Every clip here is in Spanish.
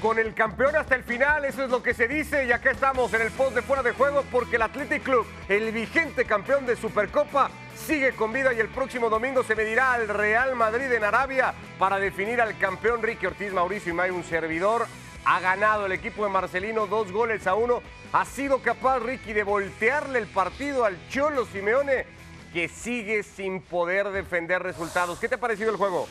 con el campeón hasta el final, eso es lo que se dice y acá estamos en el post de fuera de juego porque el Athletic Club, el vigente campeón de Supercopa, sigue con vida y el próximo domingo se medirá al Real Madrid en Arabia para definir al campeón Ricky Ortiz, Mauricio y May, un servidor. Ha ganado el equipo de Marcelino dos goles a uno. Ha sido capaz Ricky de voltearle el partido al Cholo Simeone que sigue sin poder defender resultados. ¿Qué te ha parecido el juego?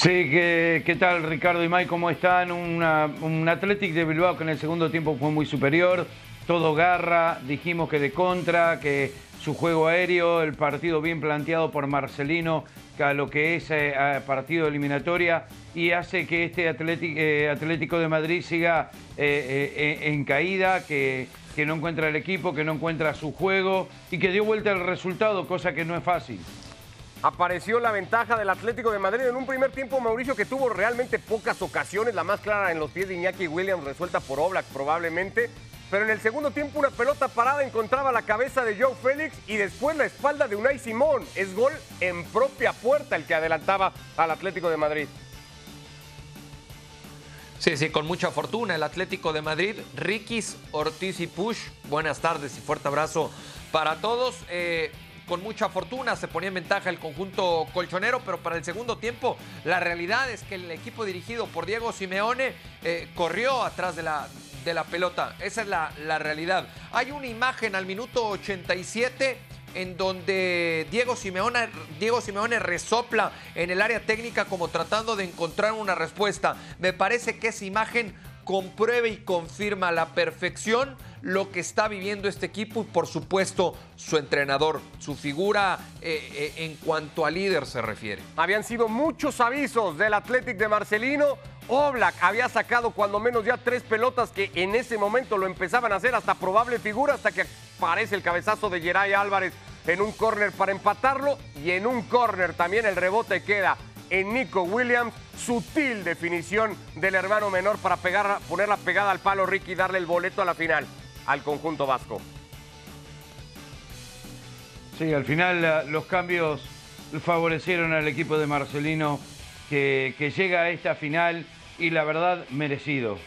Sí, ¿qué, tal Ricardo y May? ¿Cómo están? un Athletic de Bilbao que en el segundo tiempo fue muy superior, todo garra, dijimos que de contra, que su juego aéreo, el partido bien planteado por Marcelino, a lo que es eh, partido eliminatoria y hace que este eh, Atlético de Madrid siga eh, en caída, que, que no encuentra el equipo, que no encuentra su juego y que dio vuelta el resultado, cosa que no es fácil apareció la ventaja del Atlético de Madrid en un primer tiempo, Mauricio, que tuvo realmente pocas ocasiones, la más clara en los pies de Iñaki Williams, resuelta por Oblak probablemente. Pero en el segundo tiempo una pelota parada encontraba la cabeza de Joe Félix y después la espalda de Unai Simón. Es gol en propia puerta el que adelantaba al Atlético de Madrid. Sí, sí, con mucha fortuna el Atlético de Madrid. Rikis, Ortiz y Push, buenas tardes y fuerte abrazo para todos. Eh, con mucha fortuna, se ponía en ventaja el conjunto colchonero, pero para el segundo tiempo la realidad es que el equipo dirigido por Diego Simeone eh, corrió atrás de la, de la pelota. Esa es la, la realidad. Hay una imagen al minuto 87 en donde Diego Simeone, Diego Simeone resopla en el área técnica como tratando de encontrar una respuesta. Me parece que esa imagen comprueba y confirma a la perfección lo que está viviendo este equipo y por supuesto su entrenador, su figura eh, eh, en cuanto a líder se refiere. Habían sido muchos avisos del Athletic de Marcelino. Oblak había sacado cuando menos ya tres pelotas que en ese momento lo empezaban a hacer hasta probable figura hasta que aparece el cabezazo de Geray Álvarez en un córner para empatarlo y en un córner también el rebote queda en Nico Williams. Sutil definición del hermano menor para pegar, poner la pegada al palo Ricky y darle el boleto a la final al conjunto vasco. Sí, al final los cambios favorecieron al equipo de Marcelino que llega a esta final y la verdad merecido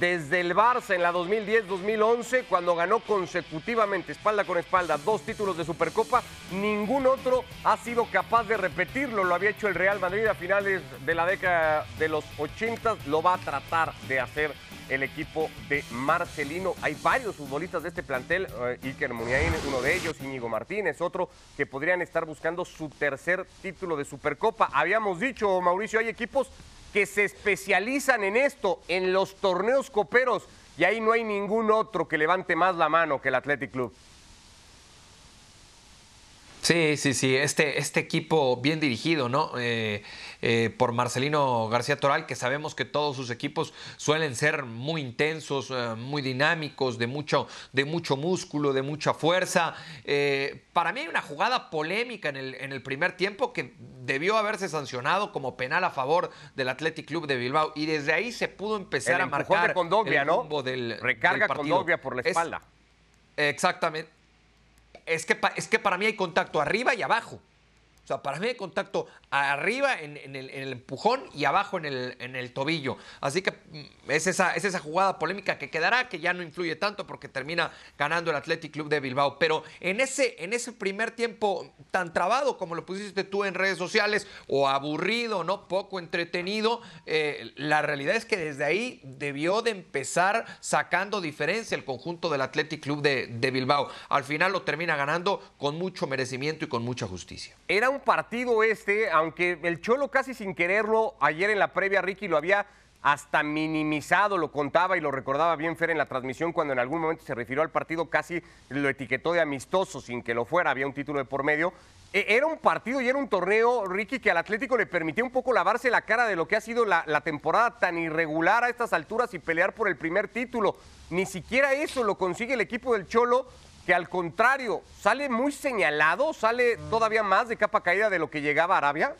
desde el Barça en la 2010-2011, cuando ganó consecutivamente, espalda con espalda, dos títulos de Supercopa, ningún otro ha sido capaz de repetirlo. Lo había hecho el Real Madrid a finales de la década de los 80, lo va a tratar de hacer el equipo de Marcelino. Hay varios futbolistas de este plantel, eh, Iker Muniain, uno de ellos, Íñigo Martínez, otro, que podrían estar buscando su tercer título de Supercopa. Habíamos dicho, Mauricio, hay equipos que se especializan en esto, en los torneos coperos, y ahí no hay ningún otro que levante más la mano que el Athletic Club. Sí, sí, sí, este, este equipo bien dirigido, ¿no? Eh, eh, por Marcelino García Toral, que sabemos que todos sus equipos suelen ser muy intensos, eh, muy dinámicos, de mucho, de mucho músculo, de mucha fuerza. para mí hay una jugada polémica en el, en el primer tiempo que debió haberse sancionado como penal a favor del Athletic Club de Bilbao y desde ahí se pudo empezar a marcar el rumbo del recarga con Condoglia por la espalda. exactamente es que, es que para mí hay contacto arriba y abajo. Sea, para mí hay contacto arriba en, el, empujón y abajo en el, en el tobillo. Así que mm, es esa, es esa jugada polémica que quedará, que ya no influye tanto porque termina ganando el Athletic Club de Bilbao. Pero en ese, en ese primer tiempo tan trabado como lo pusiste tú en redes sociales, o aburrido, ¿no? Poco entretenido, eh, la realidad es que desde ahí debió de empezar sacando diferencia el conjunto del Athletic Club de, de Bilbao. Al final lo termina ganando con mucho merecimiento y con mucha justicia. Era un partido este aunque el Cholo casi sin quererlo, ayer en la previa Ricky lo había hasta minimizado, lo contaba y lo recordaba bien Fer en la transmisión cuando en algún momento se refirió al partido, casi lo etiquetó de amistoso sin que lo fuera, había un título de por medio. E, era un partido y era un torneo, Ricky, que al Atlético le permitió un poco lavarse la cara de lo que ha sido la, la temporada tan irregular a estas alturas y pelear por el primer título. Ni siquiera eso lo consigue el equipo del Cholo que al contrario sale muy señalado, sale todavía más de capa caída de lo que llegaba a Arabia?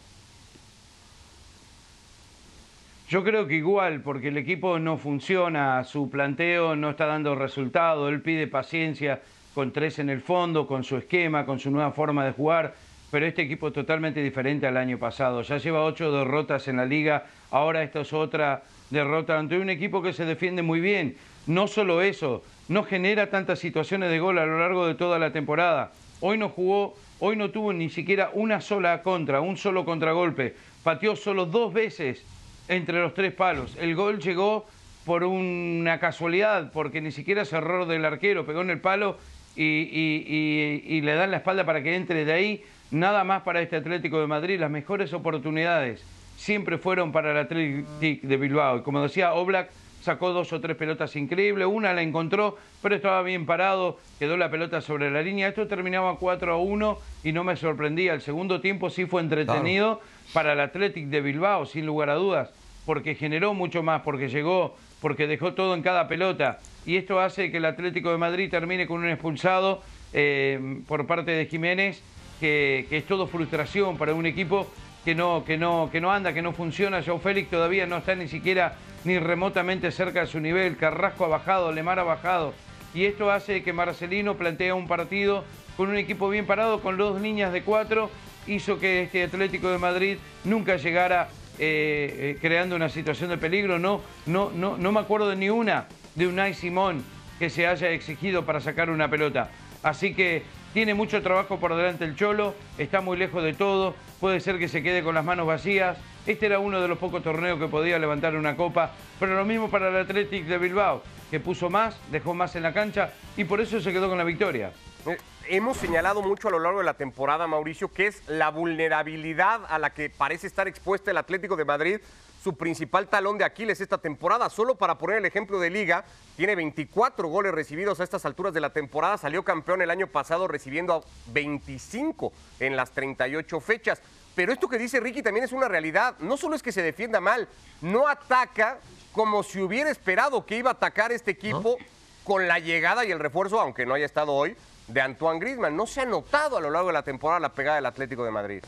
Yo creo que igual, porque el equipo no funciona, su planteo no está dando resultado, él pide paciencia con tres en el fondo, con su esquema, con su nueva forma de jugar, pero este equipo es totalmente diferente al año pasado. Ya lleva ocho derrotas en la liga, ahora esto es otra derrota ante un equipo que se defiende muy bien. No solo eso, no genera tantas situaciones de gol a lo largo de toda la temporada. Hoy no jugó, hoy no tuvo ni siquiera una sola contra, un solo contragolpe. Pateó solo dos veces entre los tres palos. El gol llegó por una casualidad, porque ni siquiera es error del arquero, pegó en el palo y, le dan la espalda para que entre de ahí. Nada más para este Atlético de Madrid, las mejores oportunidades siempre fueron para el Atlético de Bilbao. Y como decía Oblak, sacó dos o tres pelotas increíbles, una la encontró, pero estaba bien parado, quedó la pelota sobre la línea. Esto terminaba 4 a 1 y no me sorprendía. El segundo tiempo sí fue entretenido para el Atlético de Bilbao, sin lugar a dudas, porque generó mucho más, porque llegó, porque dejó todo en cada pelota. Y esto hace que el Atlético de Madrid termine con un expulsado eh, por parte de Jiménez, que, que es todo frustración para un equipo que no, que no, que no anda, que no funciona. Joe Félix todavía no está ni siquiera ni remotamente cerca de su nivel. Carrasco ha bajado, Lemar ha bajado. Y esto hace que Marcelino plantea un partido con un equipo bien parado, con dos líneas de cuatro. Hizo que este Atlético de Madrid nunca llegara eh, eh, creando una situación de peligro. No, no, no, no me acuerdo ni una de Unai Simón que se haya exigido para sacar una pelota. Así que tiene mucho trabajo por delante el Cholo, está muy lejos de todo, puede ser que se quede con las manos vacías. Este era uno de los pocos torneos que podía levantar una copa, pero lo mismo para el Athletic de Bilbao, que puso más, dejó más en la cancha y por eso se quedó con la victoria. Eh, hemos señalado mucho a lo largo de la temporada, Mauricio, que es la vulnerabilidad a la que parece estar expuesta el Atlético de Madrid su principal talón de Aquiles esta temporada. Solo para poner el ejemplo de liga, tiene 24 goles recibidos a estas alturas de la temporada. Salió campeón el año pasado recibiendo 25 en las 38 fechas. Pero esto que dice Ricky también es una realidad. No solo es que se defienda mal, no ataca como si hubiera esperado que iba a atacar este equipo con la llegada y el refuerzo, aunque no haya estado hoy, de Antoine Griezmann. No se ha notado a lo largo de la temporada la pegada del Atlético de Madrid.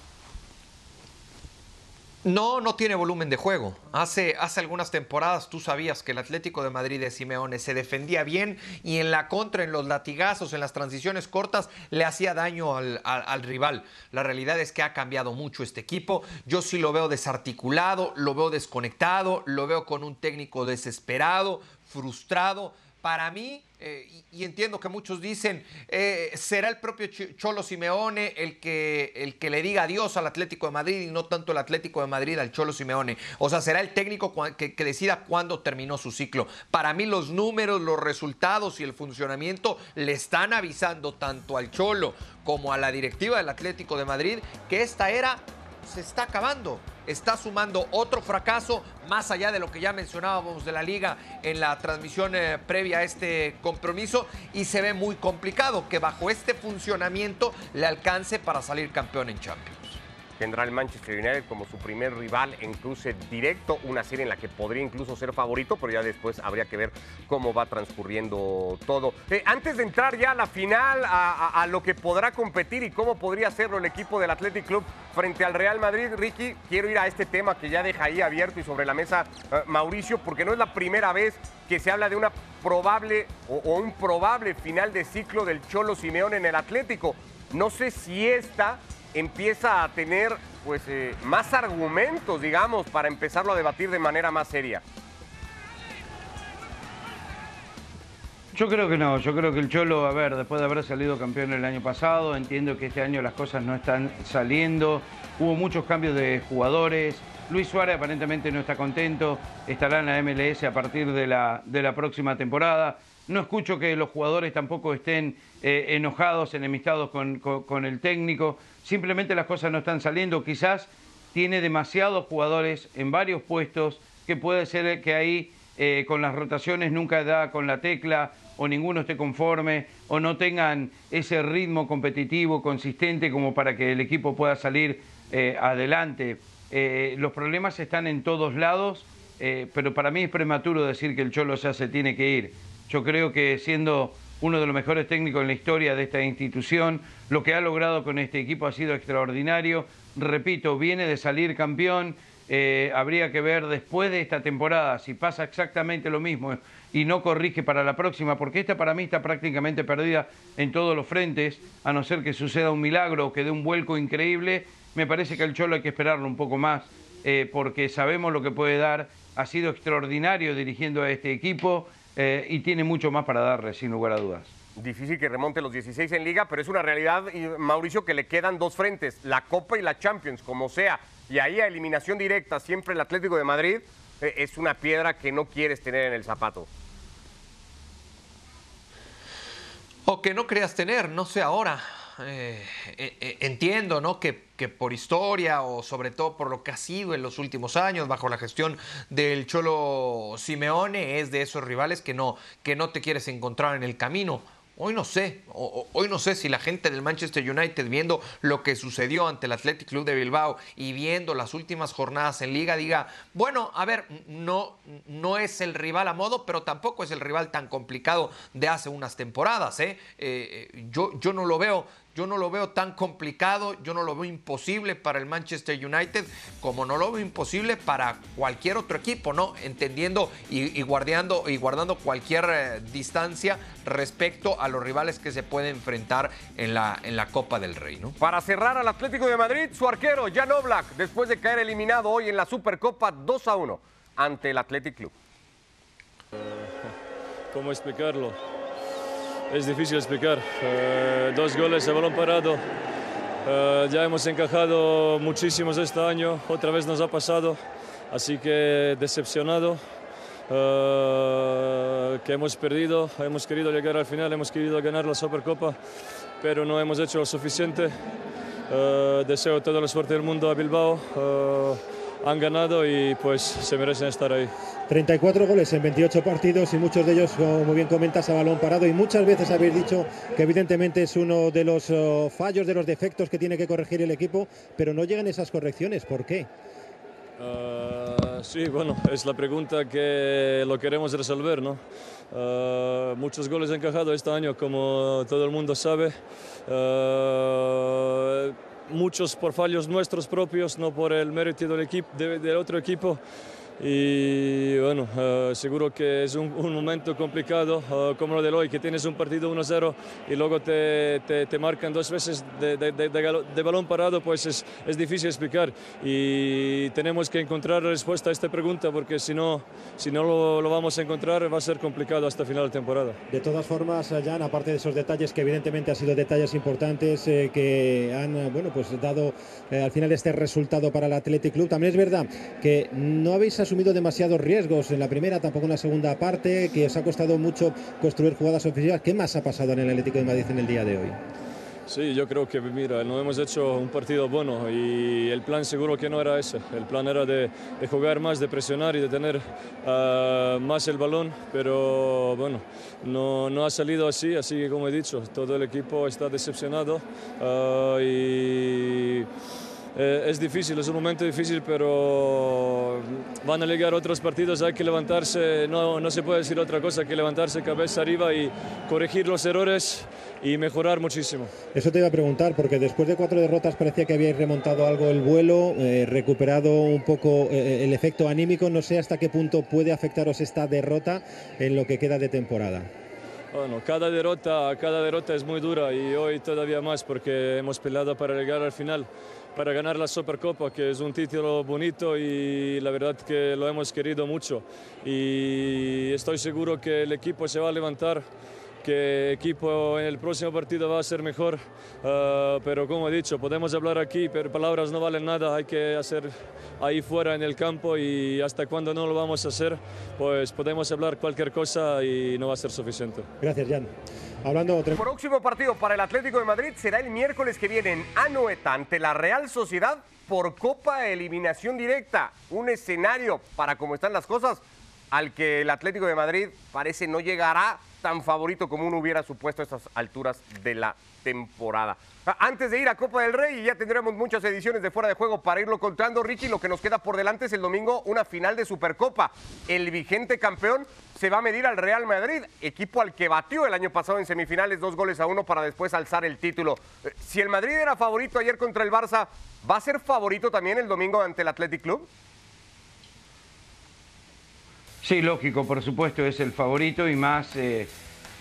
No, no tiene volumen de juego. Hace, hace algunas temporadas tú sabías que el Atlético de Madrid de Simeone se defendía bien y en la contra, en los latigazos, en las transiciones cortas, le hacía daño al, al, rival. La realidad es que ha cambiado mucho este equipo. Yo sí lo veo desarticulado, lo veo desconectado, lo veo con un técnico desesperado, frustrado. Para mí, eh, y, entiendo que muchos dicen, eh, será el propio Cholo Simeone el que, el que le diga adiós al Atlético de Madrid y no tanto el Atlético de Madrid al Cholo Simeone. O sea, será el técnico que, que decida cuándo terminó su ciclo. Para mí los números, los resultados y el funcionamiento le están avisando tanto al Cholo como a la directiva del Atlético de Madrid que esta era se está acabando. Está sumando otro fracaso, más allá de lo que ya mencionábamos de la liga en la transmisión eh, previa a este compromiso, y se ve muy complicado que bajo este funcionamiento le alcance para salir campeón en Champions tendrá el Manchester United como su primer rival en cruce directo, una serie en la que podría incluso ser favorito, pero ya después habría que ver cómo va transcurriendo todo. Eh, antes de entrar ya a la final, a, lo que podrá competir y cómo podría hacerlo el equipo del Athletic Club frente al Real Madrid, Ricky, quiero ir a este tema que ya deja ahí abierto y sobre la mesa eh, Mauricio, porque no es la primera vez que se habla de una probable o, o un probable final de ciclo del Cholo Simeón en el Atlético. No sé si esta empieza a tener pues, eh, más argumentos, digamos, para empezarlo a debatir de manera más seria. Yo creo que no, yo creo que el Cholo, a ver, después de haber salido campeón el año pasado, entiendo que este año las cosas no están saliendo, hubo muchos cambios de jugadores, Luis Suárez aparentemente no está contento, estará en la MLS a partir de la, de la próxima temporada. No escucho que los jugadores tampoco estén eh, enojados, enemistados con, el técnico. Simplemente las cosas no están saliendo. Quizás tiene demasiados jugadores en varios puestos que puede ser que ahí eh, con las rotaciones nunca da con la tecla o ninguno esté conforme o no tengan ese ritmo competitivo consistente como para que el equipo pueda salir eh, adelante. los problemas están en todos lados, pero para mí es prematuro decir que el Cholo ya se tiene que ir. Yo creo que siendo uno de los mejores técnicos en la historia de esta institución, lo que ha logrado con este equipo ha sido extraordinario. Repito, viene de salir campeón, eh, habría que ver después de esta temporada si pasa exactamente lo mismo y no corrige para la próxima, porque esta para mí está prácticamente perdida en todos los frentes, a no ser que suceda un milagro o que dé un vuelco increíble, me parece que al Cholo hay que esperarlo un poco más, eh, porque sabemos lo que puede dar, ha sido extraordinario dirigiendo a este equipo eh, y tiene mucho más para darle, sin lugar a dudas. Difícil que remonte los 16 en liga, pero es una realidad, Mauricio, que le quedan dos frentes, la Copa y la Champions, como sea. Y ahí a eliminación directa, siempre el Atlético de Madrid, eh, es una piedra que no quieres tener en el zapato. O que no creas tener, no sé ahora. Eh, eh, entiendo, ¿no? Que, que, por historia o sobre todo por lo que ha sido en los últimos años bajo la gestión del Cholo Simeone es de esos rivales que no, que no te quieres encontrar en el camino. Hoy no sé, hoy no sé si la gente del Manchester United viendo lo que sucedió ante el Athletic Club de Bilbao y viendo las últimas jornadas en liga diga, bueno, a ver, no, no es el rival a modo, pero tampoco es el rival tan complicado de hace unas temporadas. ¿eh? Eh, eh, yo, yo no lo veo yo no lo veo tan complicado, yo no lo veo imposible para el Manchester United, como no lo veo imposible para cualquier otro equipo, ¿no? Entendiendo y, guardando, y guardando cualquier eh, distancia respecto a los rivales que se pueden enfrentar en la, en la Copa del Rey, ¿no? Para cerrar al Atlético de Madrid, su arquero, Jan Oblak, después de caer eliminado hoy en la Supercopa 2 a 1 ante el Athletic Club. ¿Cómo explicarlo? Es difícil explicar. Eh, dos goles a balón parado. Eh, ya hemos encajado muchísimos este año, otra vez nos ha pasado, así que decepcionado. Eh, que hemos perdido, hemos querido llegar al final, hemos querido ganar la Supercopa, pero no hemos hecho lo suficiente. deseo toda la suerte del mundo a Bilbao. Han ganado y pues se merecen estar ahí. 34 goles en 28 partidos y muchos de ellos, como bien comentas, a balón parado. Y muchas veces habéis dicho que evidentemente es uno de los oh, fallos, de los defectos que tiene que corregir el equipo, pero no llegan esas correcciones. ¿Por qué? Ah, sí, bueno, es la pregunta que lo queremos resolver, ¿no? Ah, muchos goles encajados este año, como todo el mundo sabe. Ah, muchos por fallos nuestros propios, no por el mérito del, equipo, del otro equipo y bueno, uh, seguro que es un, un momento complicado uh, como lo de hoy, que tienes un partido 1-0 y luego te, te, te, marcan dos veces de, de, de, de balón parado, pues es, es, difícil explicar y tenemos que encontrar respuesta a esta pregunta porque si no, si no lo, lo, vamos a encontrar va a ser complicado hasta final de temporada. De todas formas, Jan, aparte de esos detalles que evidentemente han sido detalles importantes eh, que han bueno, pues dado eh, al final este resultado para el Athletic Club, también es verdad que no habéis demasiados riesgos en la primera, tampoco en la segunda parte, que os ha costado mucho construir jugadas ofensivas. ¿Qué más ha pasado en el Atlético de Madrid en el día de hoy? Sí, yo creo que, mira, no hemos hecho un partido bueno y el plan seguro que no era ese. El plan era de, de jugar más, de presionar y de tener uh, más el balón, pero bueno, no, no, ha salido así, así que como he dicho, todo el equipo está decepcionado uh, y eh, es difícil, es un momento difícil, pero van a llegar otros partidos, hay que levantarse, no, no se puede decir otra cosa que levantarse cabeza arriba y corregir los errores y mejorar muchísimo. Eso te iba a preguntar, porque después de cuatro derrotas parecía que habíais remontado algo el vuelo, eh, recuperado un poco eh, el efecto anímico, no sé hasta qué punto puede afectaros esta derrota en lo que queda de temporada. Bueno, cada derrota, cada derrota es muy dura y hoy todavía más porque hemos peleado para llegar al final para ganar la Supercopa, que es un título bonito y la verdad que lo hemos querido mucho. Y estoy seguro que el equipo se va a levantar que equipo en el próximo partido va a ser mejor, uh, pero como he dicho, podemos hablar aquí, pero palabras no valen nada, hay que hacer ahí fuera en el campo y hasta cuando no lo vamos a hacer, pues podemos hablar cualquier cosa y no va a ser suficiente. Gracias, Jan. Hablando El próximo partido para el Atlético de Madrid será el miércoles que viene en Anoeta ante la Real Sociedad por Copa Eliminación Directa. Un escenario para cómo están las cosas al que el Atlético de Madrid parece no llegará tan favorito como uno hubiera supuesto a estas alturas de la temporada. Antes de ir a Copa del Rey, ya tendremos muchas ediciones de fuera de juego para irlo contando, Ricky, lo que nos queda por delante es el domingo una final de Supercopa. El vigente campeón se va a medir al Real Madrid, equipo al que batió el año pasado en semifinales dos goles a uno para después alzar el título. Eh, si el Madrid era favorito ayer contra el Barça, ¿va a ser favorito también el domingo ante el Athletic Club? Sí, lógico, por supuesto, es el favorito y más eh,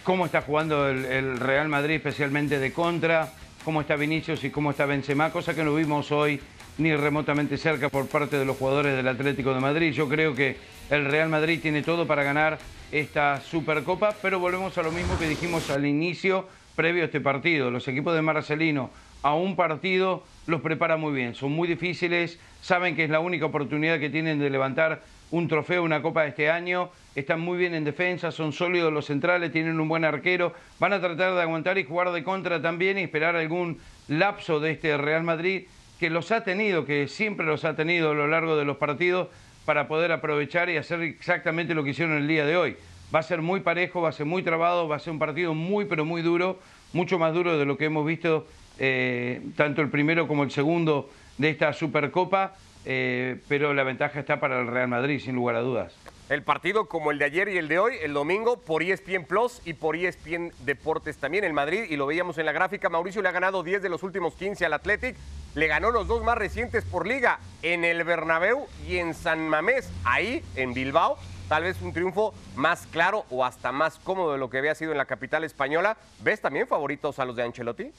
cómo está jugando el, Real Madrid, especialmente de contra, cómo está Vinicius y cómo está Benzema, cosa que no vimos hoy ni remotamente cerca por parte de los jugadores del Atlético de Madrid. Yo creo que el Real Madrid tiene todo para ganar esta Supercopa, pero volvemos a lo mismo que dijimos al inicio, previo a este partido. Los equipos de Marcelino a un partido los prepara muy bien, son muy difíciles, saben que es la única oportunidad que tienen de levantar un trofeo, una copa de este año, están muy bien en defensa, son sólidos los centrales, tienen un buen arquero, van a tratar de aguantar y jugar de contra también y esperar algún lapso de este Real Madrid que los ha tenido, que siempre los ha tenido a lo largo de los partidos para poder aprovechar y hacer exactamente lo que hicieron el día de hoy. Va a ser muy parejo, va a ser muy trabado, va a ser un partido muy pero muy duro, mucho más duro de lo que hemos visto eh, tanto el primero como el segundo de esta Supercopa, eh, pero la ventaja está para el Real Madrid, sin lugar a dudas. El partido como el de ayer y el de hoy, el domingo, por ESPN Plus y por ESPN Deportes también. El Madrid, y lo veíamos en la gráfica, Mauricio le ha ganado 10 de los últimos 15 al Athletic. Le ganó los dos más recientes por liga, en el Bernabéu y en San Mamés, ahí en Bilbao. Tal vez un triunfo más claro o hasta más cómodo de lo que había sido en la capital española. ¿Ves también favoritos a los de Ancelotti?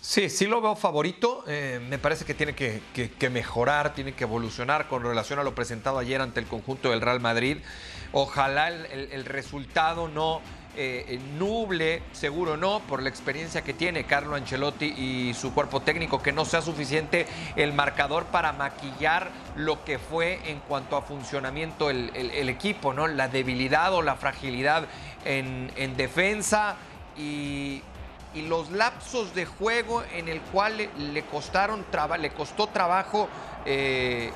Sí, sí lo veo favorito. Eh, me parece que tiene que, mejorar, tiene que evolucionar con relación a lo presentado ayer ante el conjunto del Real Madrid. Ojalá el, resultado no eh, nuble, seguro no, por la experiencia que tiene Carlo Ancelotti y su cuerpo técnico, que no sea suficiente el marcador para maquillar lo que fue en cuanto a funcionamiento el, equipo, ¿no? La debilidad o la fragilidad en, en defensa y y los lapsos de juego en el cual le, costaron le costó trabajo eh,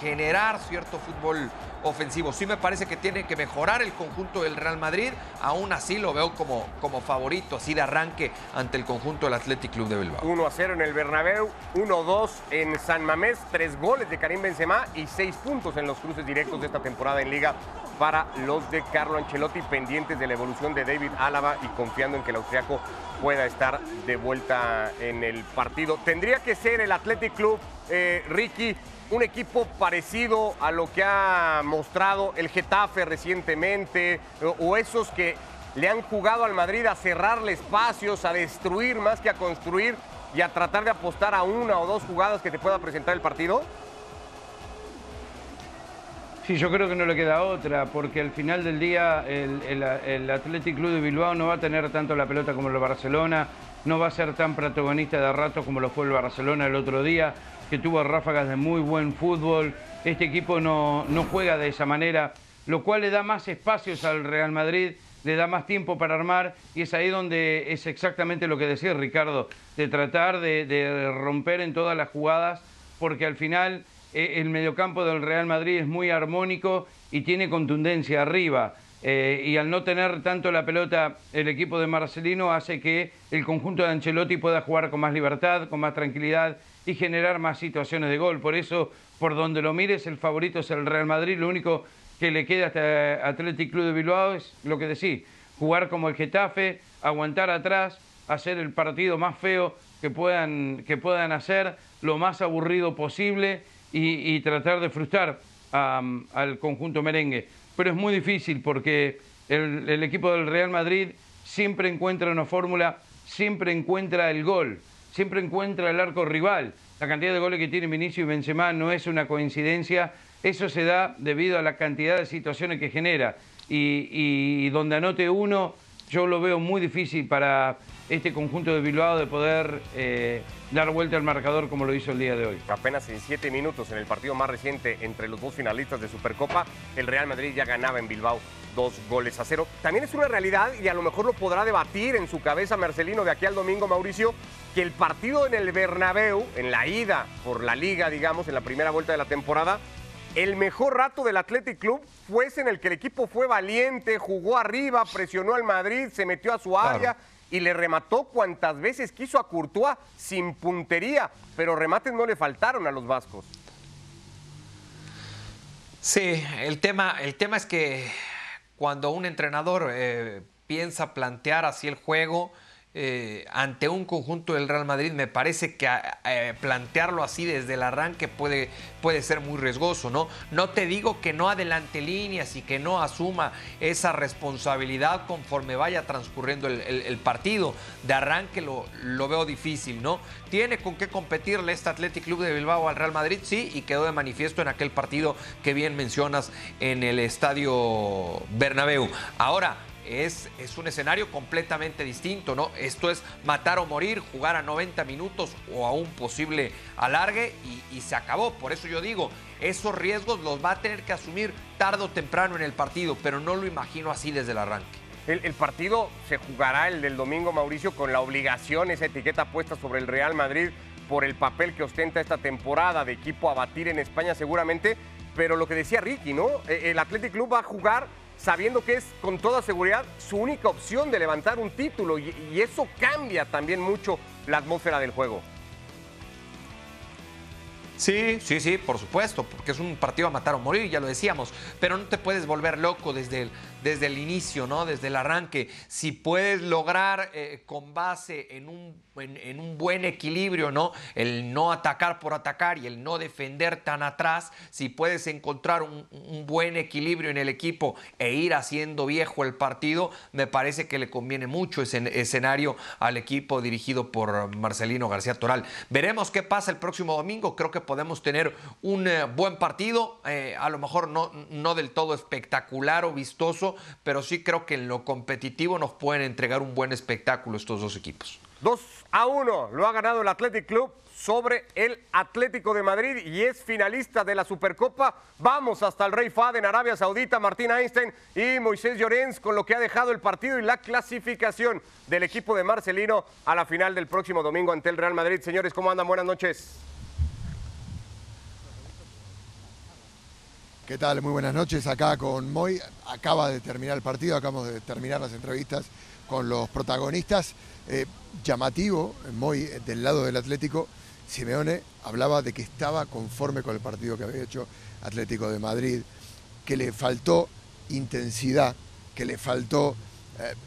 generar cierto fútbol ofensivo. Sí me parece que tiene que mejorar el conjunto del Real Madrid, aún así lo veo como, como favorito, así de arranque ante el conjunto del Athletic Club de Bilbao. 1 a 0 en el Bernabéu, 1-2 en San Mamés, tres goles de Karim Benzema y seis puntos en los cruces directos de esta temporada en Liga para los de Carlo Ancelotti, pendientes de la evolución de David Álava y confiando en que el austriaco pueda estar de vuelta en el partido. Tendría que ser el Athletic Club, eh, Ricky, un equipo parecido a lo que ha mostrado el Getafe recientemente, o, esos que le han jugado al Madrid a cerrarle espacios, a destruir más que a construir y a tratar de apostar a una o dos jugadas que te pueda presentar el partido? Sí, yo creo que no le queda otra, porque al final del día el, el, Athletic Club de Bilbao no va a tener tanto la pelota como el Barcelona, no va a ser tan protagonista de rato como lo fue el Barcelona el otro día, que tuvo ráfagas de muy buen fútbol. Este equipo no, no juega de esa manera, lo cual le da más espacios al Real Madrid, le da más tiempo para armar y es ahí donde es exactamente lo que decía Ricardo, de tratar de, romper en todas las jugadas, porque al final eh, el mediocampo del Real Madrid es muy armónico y tiene contundencia arriba. Eh, y al no tener tanto la pelota el equipo de Marcelino hace que el conjunto de Ancelotti pueda jugar con más libertad, con más tranquilidad y generar más situaciones de gol. Por eso, por donde lo mires, el favorito es el Real Madrid. Lo único que le queda hasta Athletic Club de Bilbao es lo que decís, jugar como el Getafe, aguantar atrás, hacer el partido más feo que puedan, que puedan hacer, lo más aburrido posible y, tratar de frustrar al conjunto merengue. Pero es muy difícil porque el, equipo del Real Madrid siempre encuentra una fórmula, siempre encuentra el gol, siempre encuentra el arco rival. La cantidad de goles que tiene Vinicius y Benzema no es una coincidencia, eso se da debido a la cantidad de situaciones que genera. y donde anote uno, yo lo veo muy difícil para este conjunto de Bilbao de poder eh, dar vuelta al marcador como lo hizo el día de hoy. Apenas en siete minutos en el partido más reciente entre los dos finalistas de Supercopa, el Real Madrid ya ganaba en Bilbao dos goles a cero. También es una realidad y a lo mejor lo podrá debatir en su cabeza Marcelino de aquí al domingo, Mauricio, que el partido en el Bernabéu, en la ida por la liga, digamos, en la primera vuelta de la temporada, el mejor rato del Athletic Club fue ese en el que el equipo fue valiente, jugó arriba, presionó al Madrid, se metió a su área y le remató cuantas veces quiso a Courtois sin puntería, pero remates no le faltaron a los vascos. Sí, el tema, el tema es que cuando un entrenador eh, piensa plantear así el juego, eh, ante un conjunto del Real Madrid, me parece que eh, plantearlo así desde el arranque puede, puede ser muy riesgoso, ¿no? No te digo que no adelante líneas y que no asuma esa responsabilidad conforme vaya transcurriendo el, partido. De arranque lo, lo, veo difícil, ¿no? Tiene con qué competirle este Athletic Club de Bilbao al Real Madrid, sí, y quedó de manifiesto en aquel partido que bien mencionas en el estadio Bernabéu. Ahora, es, un escenario completamente distinto, ¿no? Esto es matar o morir, jugar a 90 minutos o a un posible alargue y, se acabó. Por eso yo digo, esos riesgos los va a tener que asumir tarde o temprano en el partido, pero no lo imagino así desde el arranque. El, el, partido se jugará el del domingo, Mauricio, con la obligación, esa etiqueta puesta sobre el Real Madrid por el papel que ostenta esta temporada de equipo a batir en España seguramente, pero lo que decía Ricky, ¿no? E, el Athletic Club va a jugar sabiendo que es con toda seguridad su única opción de levantar un título y, eso cambia también mucho la atmósfera del juego. Sí, sí, sí, por supuesto, porque es un partido a matar o morir, ya lo decíamos, pero no te puedes volver loco desde el, desde el inicio, ¿no? Desde el arranque. Si puedes lograr eh, con base en un, en, un, buen equilibrio, ¿no? El no atacar por atacar y el no defender tan atrás, si puedes encontrar un, buen equilibrio en el equipo e ir haciendo viejo el partido, me parece que le conviene mucho ese escenario al equipo dirigido por Marcelino García Toral. Veremos qué pasa el próximo domingo. Creo que podemos tener un eh, buen partido, eh, a lo mejor no, no del todo espectacular o vistoso, pero sí creo que en lo competitivo nos pueden entregar un buen espectáculo estos dos equipos. 2 a 1 lo ha ganado el Athletic Club sobre el Atlético de Madrid y es finalista de la Supercopa. Vamos hasta el Rey Fad en Arabia Saudita, Martín Einstein y Moisés Llorens con lo que ha dejado el partido y la clasificación del equipo de Marcelino a la final del próximo domingo ante el Real Madrid. Señores, ¿cómo andan? Buenas noches. ¿Qué tal? Muy buenas noches. Acá con Moy. Acaba de terminar el partido, acabamos de terminar las entrevistas con los protagonistas. Eh, llamativo, Moy, del lado del Atlético, Simeone hablaba de que estaba conforme con el partido que había hecho Atlético de Madrid, que le faltó intensidad, que le faltó eh,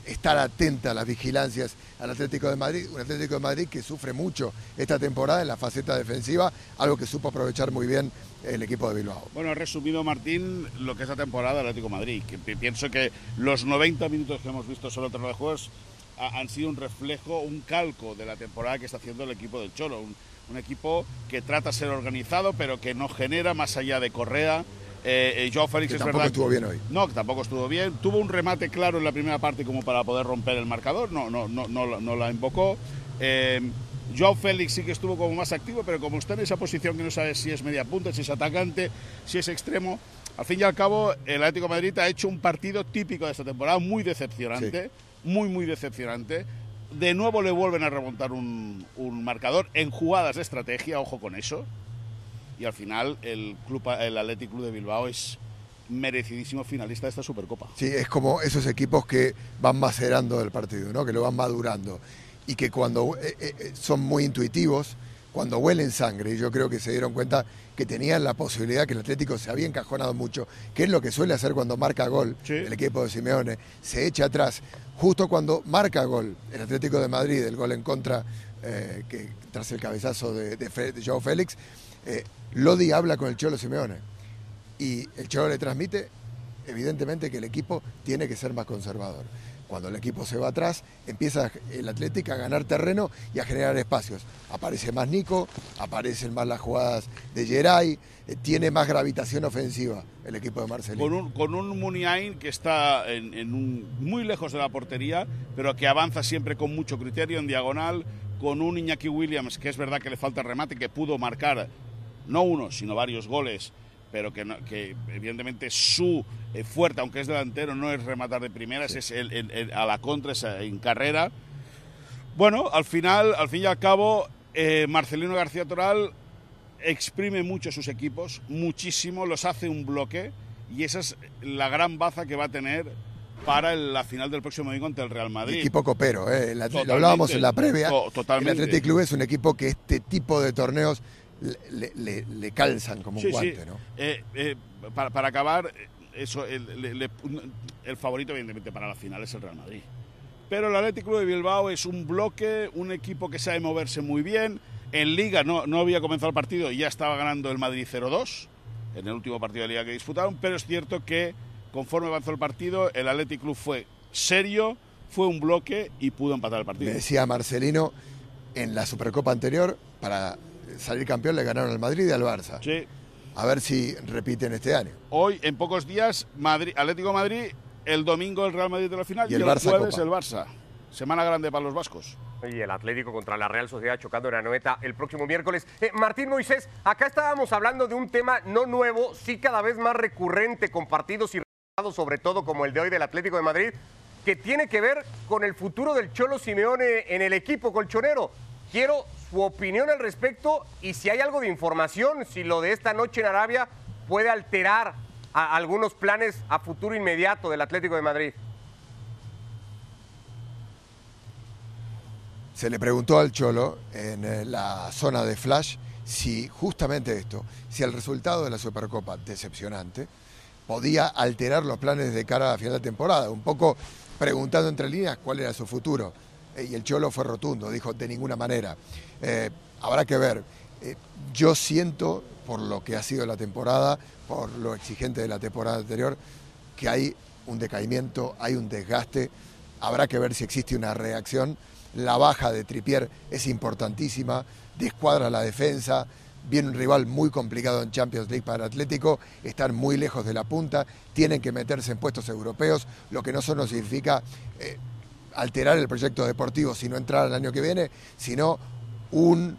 estar atenta a las vigilancias al Atlético de Madrid, un Atlético de Madrid que sufre mucho esta temporada en la faceta defensiva, algo que supo aprovechar muy bien el equipo de Bilbao. Bueno, ha resumido Martín lo que es la temporada del Atlético de Madrid, que pienso que los 90 minutos que hemos visto solo en de juegos han sido un reflejo, un calco de la temporada que está haciendo el equipo del Cholo, un, un equipo que trata de ser organizado pero que no genera más allá de Correa, eh, eh, Joao Félix es tampoco estuvo bien hoy. No, que tampoco estuvo bien. Tuvo un remate claro en la primera parte como para poder romper el marcador, no, no, no, no, no la invocó. Eh, Joao Félix sí que estuvo como más activo, pero como está en esa posición que no sabe si es media punta, si es atacante, si es extremo, al fin y al cabo el Atlético de Madrid ha hecho un partido típico de esta temporada, muy decepcionante, muy, muy decepcionante. De nuevo le vuelven a remontar un, un marcador en jugadas de estrategia, ojo con eso y al final el, club, el Athletic Club de Bilbao es merecidísimo finalista de esta Supercopa. Sí, es como esos equipos que van macerando el partido, ¿no? que lo van madurando y que cuando eh, eh, eh, son muy intuitivos, cuando huelen sangre, y yo creo que se dieron cuenta que tenían la posibilidad, que el Atlético se había encajonado mucho, que es lo que suele hacer cuando marca gol el equipo de Simeone, se echa atrás, justo cuando marca gol el Atlético de Madrid, el gol en contra, que tras el cabezazo de, de, Joao Félix, Lodi habla con el Cholo Simeone y el Cholo le transmite, evidentemente, que el equipo tiene que ser más conservador. Cuando el equipo se va atrás, empieza el Atlético a ganar terreno y a generar espacios. Aparece más Nico, aparecen más las jugadas de Geray, eh, tiene más gravitación ofensiva el equipo de Marcelino. Con un, Muniain que está en, muy lejos de la portería, pero que avanza siempre con mucho criterio en diagonal, con un Iñaki Williams que es verdad que le falta remate, que pudo marcar no uno, sino varios goles, pero que, que evidentemente su eh, fuerte, aunque es delantero, no es rematar de primeras, es el, a la contra, es en carrera. Bueno, al final, al fin y al cabo, eh, Marcelino García Toral exprime mucho sus equipos, muchísimo, los hace un bloque y esa es la gran baza que va a tener para la final del próximo domingo ante el Real Madrid. Equipo copero, ¿eh? lo hablábamos en la previa. totalmente. El Athletic Club es un equipo que este tipo de torneos le, calzan como un guante, ¿no? Eh, eh, para, acabar, eso, el, favorito evidentemente para la final es el Real Madrid. pero el Atlético de Bilbao es un bloque, un equipo que sabe moverse muy bien. En Liga no, no había comenzado el partido y ya estaba ganando el Madrid 0-2 en el último partido de Liga que disputaron, pero es cierto que conforme avanzó el partido, el Athletic Club fue serio, fue un bloque y pudo empatar el partido. Me decía Marcelino, en la Supercopa anterior, para salir campeón le ganaron al Madrid y al Barça. Sí. A ver si repiten este año. Hoy, en pocos días, Madrid, Atlético Madrid, el domingo el Real Madrid de la final Y y, el el, Barça jueves Copa. el Barça. Semana grande para los vascos. Y el Atlético contra la Real Sociedad chocando en Anoeta el próximo miércoles. Eh, Martín Moisés, acá estábamos hablando de un tema no nuevo, sí cada vez más recurrente con partidos y resultados, sobre todo como el de hoy del Atlético de Madrid, que tiene que ver con el futuro del Cholo Simeone en el equipo colchonero. Quiero su opinión al respecto y si hay algo de información, si lo de esta noche en Arabia puede alterar algunos planes a futuro inmediato del Atlético de Madrid. Se le preguntó al Cholo en eh, la zona de Flash si justamente esto, si el resultado de la Supercopa decepcionante podía alterar los planes de cara a la final de temporada, un poco preguntando entre líneas cuál era su futuro. Eh, Y el Cholo fue rotundo, dijo de ninguna manera. Eh, habrá que ver. Eh, yo siento, por lo que ha sido la temporada, por lo exigente de la temporada anterior, que hay un decaimiento, hay un desgaste. Habrá que ver si existe una reacción. La baja de Tripier es importantísima, descuadra la defensa. Viene un rival muy complicado en Champions League para Atlético, están muy lejos de la punta, tienen que meterse en puestos europeos, lo que no solo significa alterar el proyecto deportivo, sino entrar al año que viene, sino un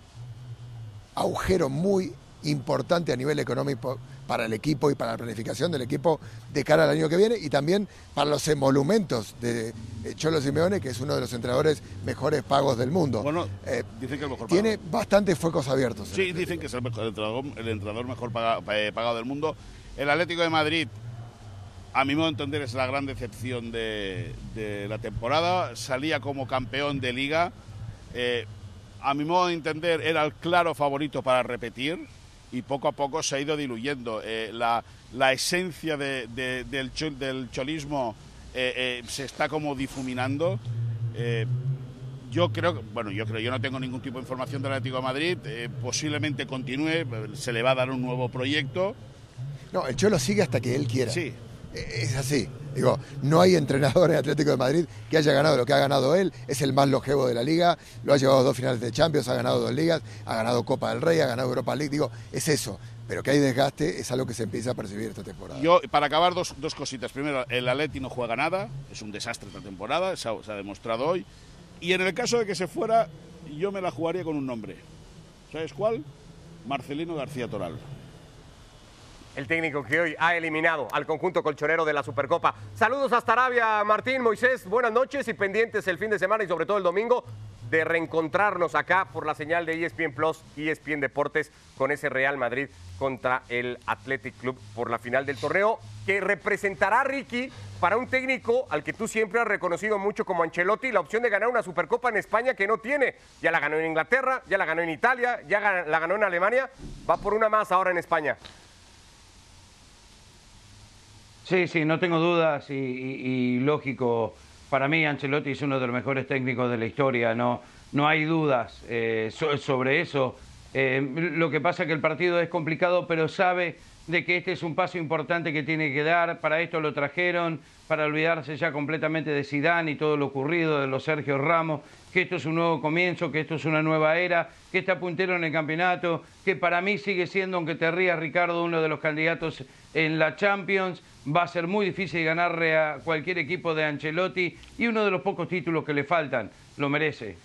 agujero muy importante a nivel económico para el equipo y para la planificación del equipo de cara al año que viene y también para los emolumentos de Cholo Simeone, que es uno de los entrenadores mejores pagos del mundo. Bueno, Eh, dicen que el mejor tiene bastantes focos abiertos. Sí, dicen que es el, mejor- el entrenador, el entrenador mejor paga- eh, pagado del mundo. El Atlético de Madrid, a mi modo de entender, es la gran decepción de, de la temporada. Salía como campeón de liga. Eh, a mi modo de entender, era el claro favorito para repetir y poco a poco se ha ido diluyendo. Eh, la, la esencia de- de- del, cho- del cholismo eh, se está como difuminando. Yo creo, bueno, yo creo, yo no tengo ningún tipo de información del Atlético de Madrid. posiblemente continúe, se le va a dar un nuevo proyecto. No, el Cholo sigue hasta que él quiera. Sí. Eh, Es así. Digo, no hay entrenador en Atlético de Madrid que haya ganado lo que ha ganado él. Es el más longevo de la liga. Lo ha llevado a dos finales de Champions, ha ganado dos ligas, ha ganado Copa del Rey, ha ganado Europa League. Digo, es eso. Pero que hay desgaste es algo que se empieza a percibir esta temporada. Yo, para acabar, dos, dos cositas. Primero, el Atleti no juega nada, es un desastre esta temporada, se ha, se ha demostrado hoy. Y en el caso de que se fuera, yo me la jugaría con un nombre. ¿Sabes cuál? Marcelino García Toral. El técnico que hoy ha eliminado al conjunto colchonero de la Supercopa. Saludos hasta Arabia, Martín, Moisés, buenas noches y pendientes el fin de semana y sobre todo el domingo de reencontrarnos acá por la señal de ESPN Plus, ESPN Deportes con ese Real Madrid contra el Athletic Club por la final del torneo que representará a Ricky para un técnico al que tú siempre has reconocido mucho como Ancelotti la opción de ganar una Supercopa en España que no tiene. Ya la ganó en Inglaterra, ya la ganó en Italia, ya la ganó en Alemania, va por una más ahora en España. Sí, sí, no tengo dudas y, y- y lógico, para mí Ancelotti es uno de los mejores técnicos de la historia, no, no hay dudas eh, so- sobre eso. Eh, lo que pasa es que el partido es complicado, pero sabe de que este es un paso importante que tiene que dar, para esto lo trajeron, para olvidarse ya completamente de Sidán y todo lo ocurrido, de los Sergio Ramos, que esto es un nuevo comienzo, que esto es una nueva era, que está puntero en el campeonato, que para mí sigue siendo, aunque te rías Ricardo, uno de los candidatos en la Champions, va a ser muy difícil ganarle a cualquier equipo de Ancelotti y uno de los pocos títulos que le faltan, lo merece.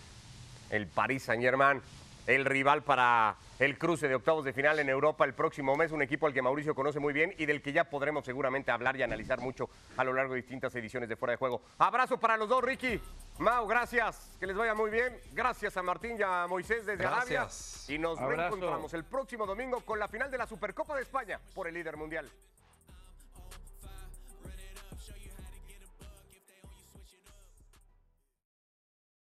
el Paris Saint Germain, el rival para el cruce de octavos de final en Europa el próximo mes, un equipo al que Mauricio conoce muy bien y del que ya podremos seguramente hablar y analizar mucho a lo largo de distintas ediciones de Fuera de Juego. Abrazo para los dos, Ricky. Mau, gracias, que les vaya muy bien. Gracias a Martín y a Moisés desde Gracias. Arabia. Y nos Abrazo. reencontramos el próximo domingo con la final de la Supercopa de España por el líder mundial.